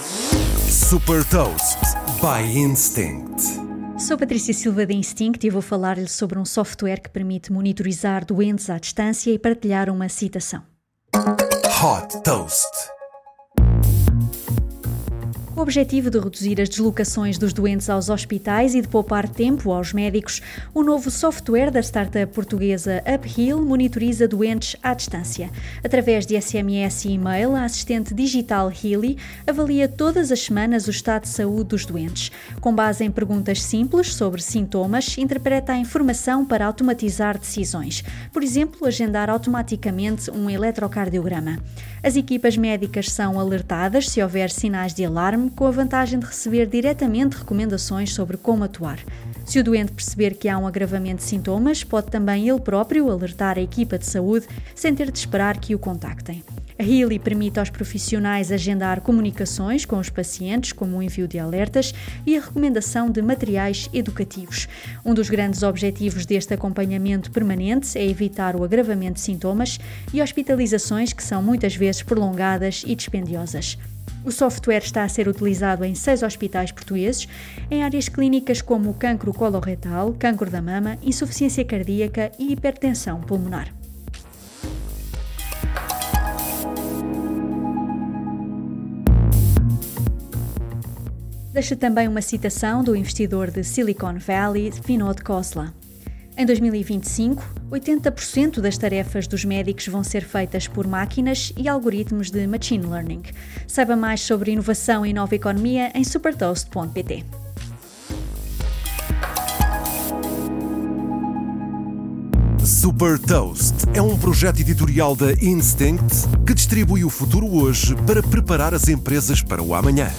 Super Toast by Instinct. Sou Patrícia Silva da Instinct e vou falar-lhe sobre um software que permite monitorizar doentes à distância e partilhar uma citação. Hot Toast. O objetivo de reduzir as deslocações dos doentes aos hospitais e de poupar tempo aos médicos, o novo software da startup portuguesa Uphill monitoriza doentes à distância. Através de SMS e e-mail, a assistente digital Healy avalia todas as semanas o estado de saúde dos doentes. Com base em perguntas simples sobre sintomas, interpreta a informação para automatizar decisões. Por exemplo, agendar automaticamente um eletrocardiograma. As equipas médicas são alertadas se houver sinais de alarme com a vantagem de receber diretamente recomendações sobre como atuar. Se o doente perceber que há um agravamento de sintomas, pode também ele próprio alertar a equipa de saúde sem ter de esperar que o contactem. A Healy permite aos profissionais agendar comunicações com os pacientes, como o envio de alertas e a recomendação de materiais educativos. Um dos grandes objetivos deste acompanhamento permanente é evitar o agravamento de sintomas e hospitalizações que são muitas vezes prolongadas e dispendiosas. O software está a ser utilizado em seis hospitais portugueses, em áreas clínicas como cancro coloretal, cancro da mama, insuficiência cardíaca e hipertensão pulmonar. Deixa também uma citação do investidor de Silicon Valley, Vinod Khosla. Em 2025, 80% das tarefas dos médicos vão ser feitas por máquinas e algoritmos de machine learning. Saiba mais sobre inovação e nova economia em supertoast.pt. Super Toast é um projeto editorial da Instinct que distribui o futuro hoje para preparar as empresas para o amanhã.